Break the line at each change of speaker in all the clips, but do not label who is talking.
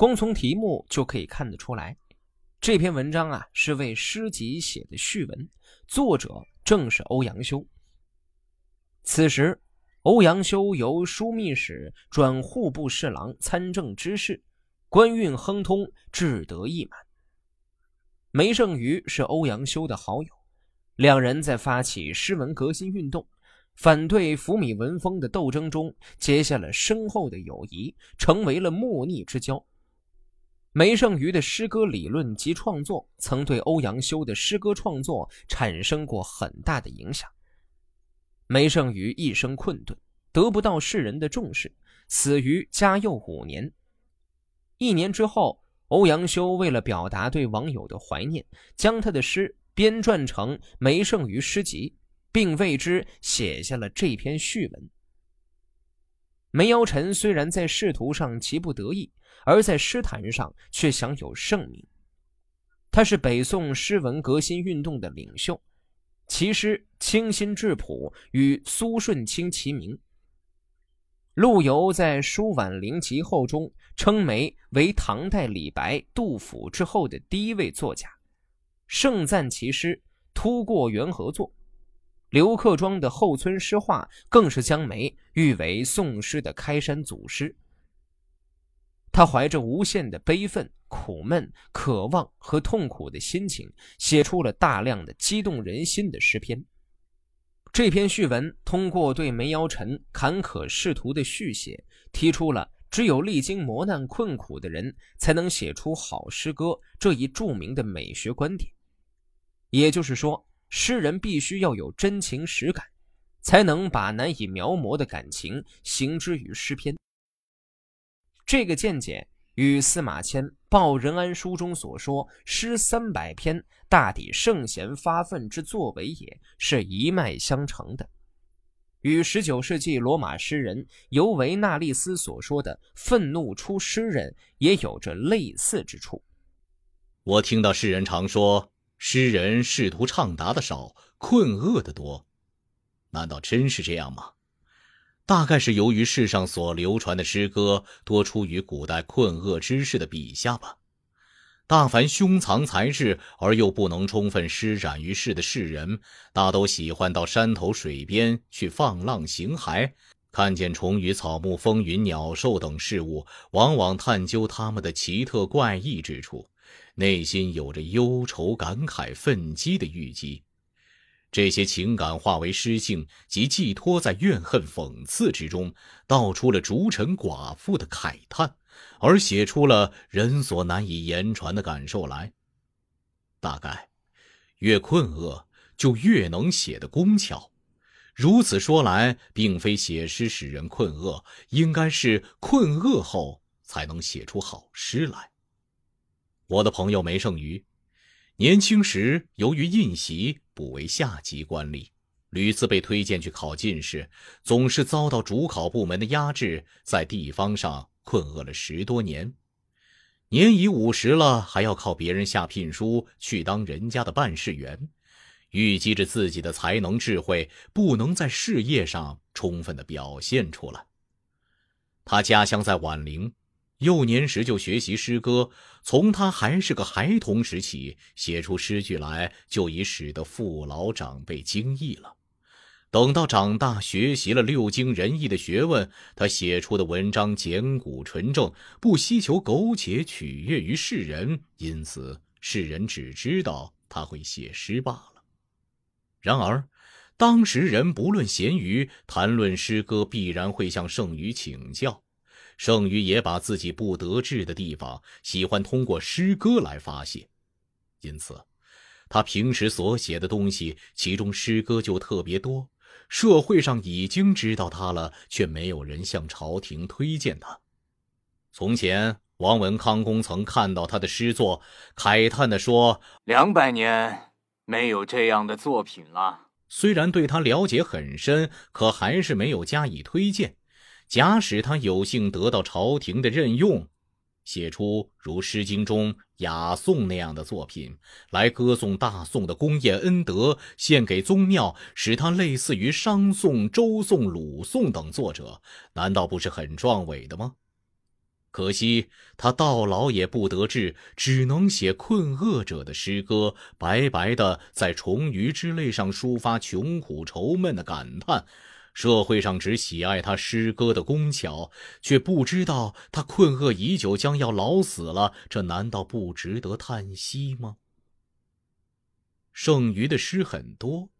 光从题目就可以看得出来，这篇文章啊是为诗集写的序文，作者正是欧阳修。此时，欧阳修由枢密使转户部侍郎、参政之事，官运亨通，志得意满。梅圣俞是欧阳修的好友，两人在发起诗文革新运动。反对福米文风的斗争中结下了深厚的友谊，成为了莫逆之交。梅圣俞的诗歌理论及创作曾对欧阳修的诗歌创作产生过很大的影响。梅圣俞一生困顿，得不到世人的重视，死于嘉佑五年。一年之后，欧阳修为了表达对网友的怀念，将他的诗编撰成《梅圣俞诗集》。并为之写下了这篇序文。梅尧臣虽然在仕途上极不得意，而在诗坛上却享有盛名。他是北宋诗文革新运动的领袖，其诗清新质朴，与苏舜钦齐名。陆游在《书婉陵集后》中称梅为唐代李白、杜甫之后的第一位作家，盛赞其诗突过元和作。刘克庄的《后村诗话》更是将梅誉为宋诗的开山祖师。他怀着无限的悲愤、苦闷、渴望和痛苦的心情，写出了大量的激动人心的诗篇。这篇序文通过对梅尧臣坎坷仕途的续写，提出了只有历经磨难困苦的人才能写出好诗歌这一著名的美学观点。也就是说。诗人必须要有真情实感，才能把难以描摹的感情行之于诗篇。这个见解与司马迁《报任安书》中所说“诗三百篇，大抵圣贤发愤之作为也”是一脉相承的，与19世纪罗马诗人尤维纳利斯所说的“愤怒出诗人”也有着类似之处。
我听到诗人常说。诗人仕途畅达的少，困厄的多，难道真是这样吗？大概是由于世上所流传的诗歌多出于古代困厄之士的笔下吧。大凡胸藏才智而又不能充分施展于世的世人，大都喜欢到山头水边去放浪形骸，看见虫鱼草木、风云鸟兽等事物，往往探究它们的奇特怪异之处。内心有着忧愁、感慨、愤激的郁积，这些情感化为诗性，即寄托在怨恨、讽刺之中，道出了逐臣寡妇的慨叹，而写出了人所难以言传的感受来。大概，越困厄，就越能写得工巧。如此说来，并非写诗使人困厄，应该是困厄后才能写出好诗来。我的朋友梅圣俞，年轻时由于印袭补为下级官吏，屡次被推荐去考进士，总是遭到主考部门的压制，在地方上困厄了十多年。年已五十了，还要靠别人下聘书去当人家的办事员，预积着自己的才能智慧，不能在事业上充分的表现出来。他家乡在宛陵。幼年时就学习诗歌，从他还是个孩童时起，写出诗句来就已使得父老长辈惊异了。等到长大，学习了六经仁义的学问，他写出的文章简古纯正，不希求苟且取悦于世人，因此世人只知道他会写诗罢了。然而，当时人不论闲鱼，谈论诗歌，必然会向圣禹请教。圣禹也把自己不得志的地方，喜欢通过诗歌来发泄，因此，他平时所写的东西，其中诗歌就特别多。社会上已经知道他了，却没有人向朝廷推荐他。从前，王文康公曾看到他的诗作，慨叹地说：“
两百年没有这样的作品了。”
虽然对他了解很深，可还是没有加以推荐。假使他有幸得到朝廷的任用，写出如《诗经》中雅颂那样的作品，来歌颂大宋的功业恩德，献给宗庙，使他类似于商颂、周颂、鲁颂等作者，难道不是很壮伟的吗？可惜他到老也不得志，只能写困厄者的诗歌，白白的在重鱼之泪上抒发穷苦愁闷的感叹。社会上只喜爱他诗歌的工巧，却不知道他困厄已久，将要老死了。这难道不值得叹息吗？剩余的诗很多，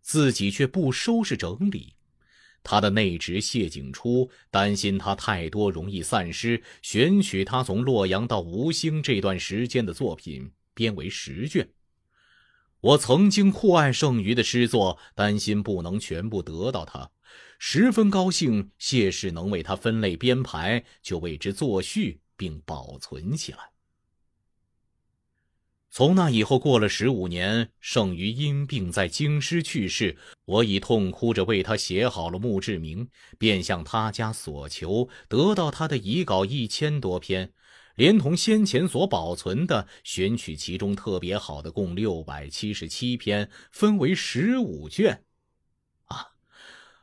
自己却不收拾整理。他的内侄谢景初担心他太多容易散失，选取他从洛阳到吴兴这段时间的作品编为十卷。我曾经酷爱剩余的诗作，担心不能全部得到他，十分高兴谢氏能为他分类编排，就为之作序并保存起来。从那以后过了十五年，剩余因病在京师去世。我已痛哭着为他写好了墓志铭，便向他家索求，得到他的遗稿一千多篇，连同先前所保存的，选取其中特别好的，共六百七十七篇，分为十五卷。啊，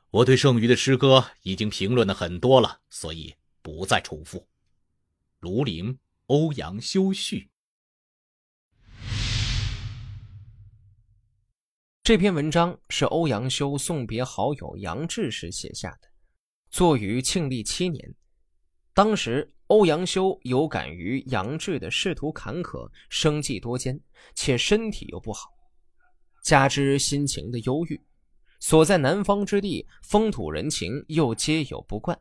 我对剩余的诗歌已经评论的很多了，所以不再重复。庐陵欧阳修序。
这篇文章是欧阳修送别好友杨志时写下的，作于庆历七年。当时欧阳修有感于杨志的仕途坎坷，生计多艰，且身体又不好，加之心情的忧郁，所在南方之地，风土人情又皆有不惯，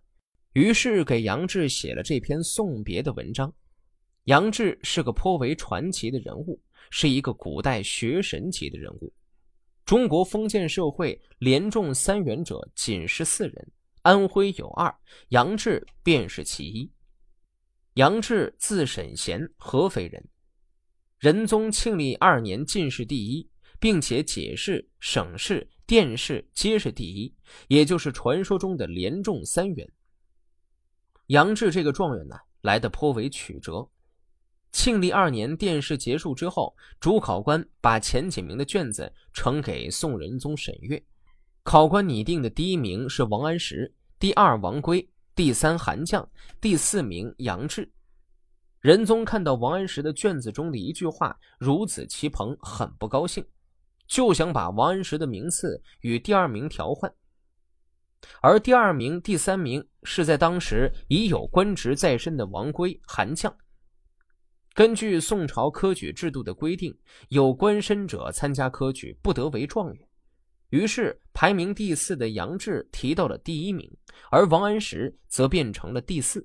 于是给杨志写了这篇送别的文章。杨志是个颇为传奇的人物，是一个古代学神级的人物。中国封建社会连中三元者仅是四人，安徽有二，杨志便是其一。杨志字沈贤，合肥人，仁宗庆历二年进士第一，并且解释省试、殿试皆是第一，也就是传说中的连中三元。杨志这个状元呢，来的颇为曲折。庆历二年殿试结束之后，主考官把前几名的卷子呈给宋仁宗审阅。考官拟定的第一名是王安石，第二王圭，第三韩绛，第四名杨志。仁宗看到王安石的卷子中的一句话如此奇朋，很不高兴，就想把王安石的名次与第二名调换。而第二名、第三名是在当时已有官职在身的王圭、韩绛。根据宋朝科举制度的规定，有官身者参加科举不得为状元。于是排名第四的杨志提到了第一名，而王安石则变成了第四。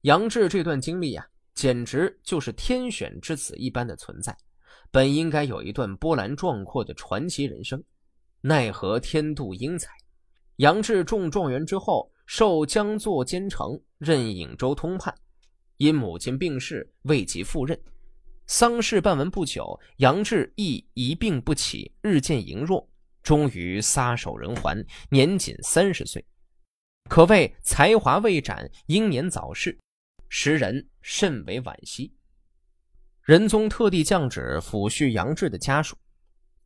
杨志这段经历啊，简直就是天选之子一般的存在，本应该有一段波澜壮阔的传奇人生，奈何天妒英才。杨志中状元之后，受江作监丞，任颍州通判。因母亲病逝，未及赴任。丧事办完不久，杨志亦一病不起，日渐羸弱，终于撒手人寰，年仅三十岁，可谓才华未展，英年早逝，时人甚为惋惜。仁宗特地降旨抚恤杨志的家属。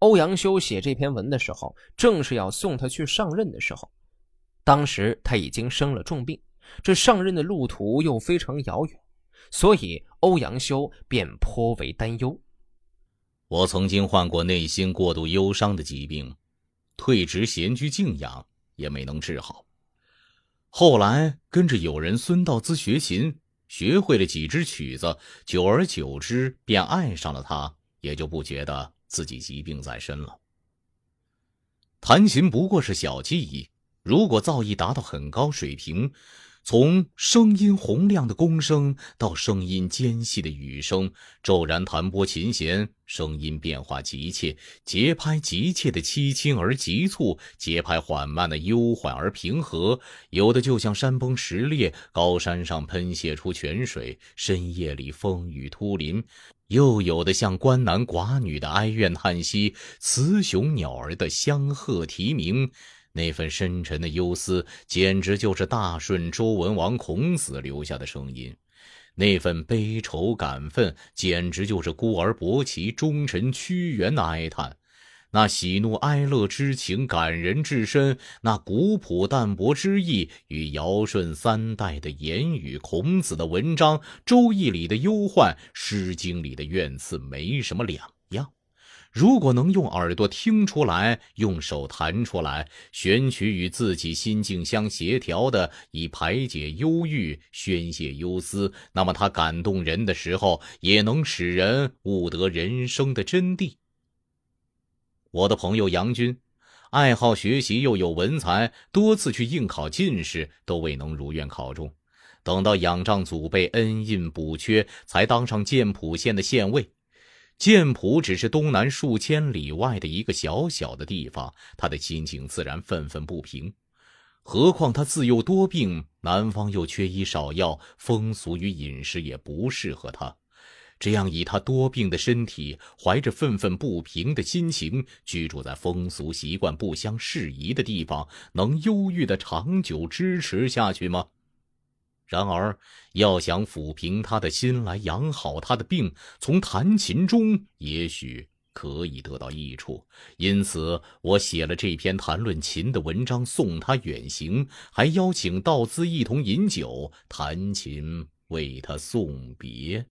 欧阳修写这篇文的时候，正是要送他去上任的时候，当时他已经生了重病。这上任的路途又非常遥远，所以欧阳修便颇为担忧。
我曾经患过内心过度忧伤的疾病，退职闲居静养也没能治好。后来跟着友人孙道资学琴，学会了几支曲子，久而久之便爱上了他，也就不觉得自己疾病在身了。弹琴不过是小技艺，如果造诣达到很高水平。从声音洪亮的宫声到声音尖细的雨声，骤然弹拨琴弦，声音变化急切，节拍急切的凄清而急促，节拍缓慢的悠缓而平和，有的就像山崩石裂，高山上喷泄出泉水，深夜里风雨突临；又有的像关男寡女的哀怨叹息，雌雄鸟儿的相和啼鸣。那份深沉的忧思，简直就是大顺周文王孔子留下的声音；那份悲愁感愤，简直就是孤儿伯奇忠臣屈原的哀叹；那喜怒哀乐之情感人至深，那古朴淡泊之意与尧舜三代的言语、孔子的文章、周易里的忧患、诗经里的怨刺没什么两。如果能用耳朵听出来，用手弹出来，选取与自己心境相协调的，以排解忧郁、宣泄忧思，那么他感动人的时候，也能使人悟得人生的真谛。我的朋友杨军，爱好学习又有文才，多次去应考进士，都未能如愿考中。等到仰仗祖辈恩荫补缺，才当上建浦县的县尉。剑浦只是东南数千里外的一个小小的地方，他的心情自然愤愤不平。何况他自幼多病，南方又缺医少药，风俗与饮食也不适合他。这样，以他多病的身体，怀着愤愤不平的心情，居住在风俗习惯不相适宜的地方，能忧郁的长久支持下去吗？然而，要想抚平他的心来养好他的病，从弹琴中也许可以得到益处。因此，我写了这篇谈论琴的文章，送他远行，还邀请道资一同饮酒、弹琴，为他送别。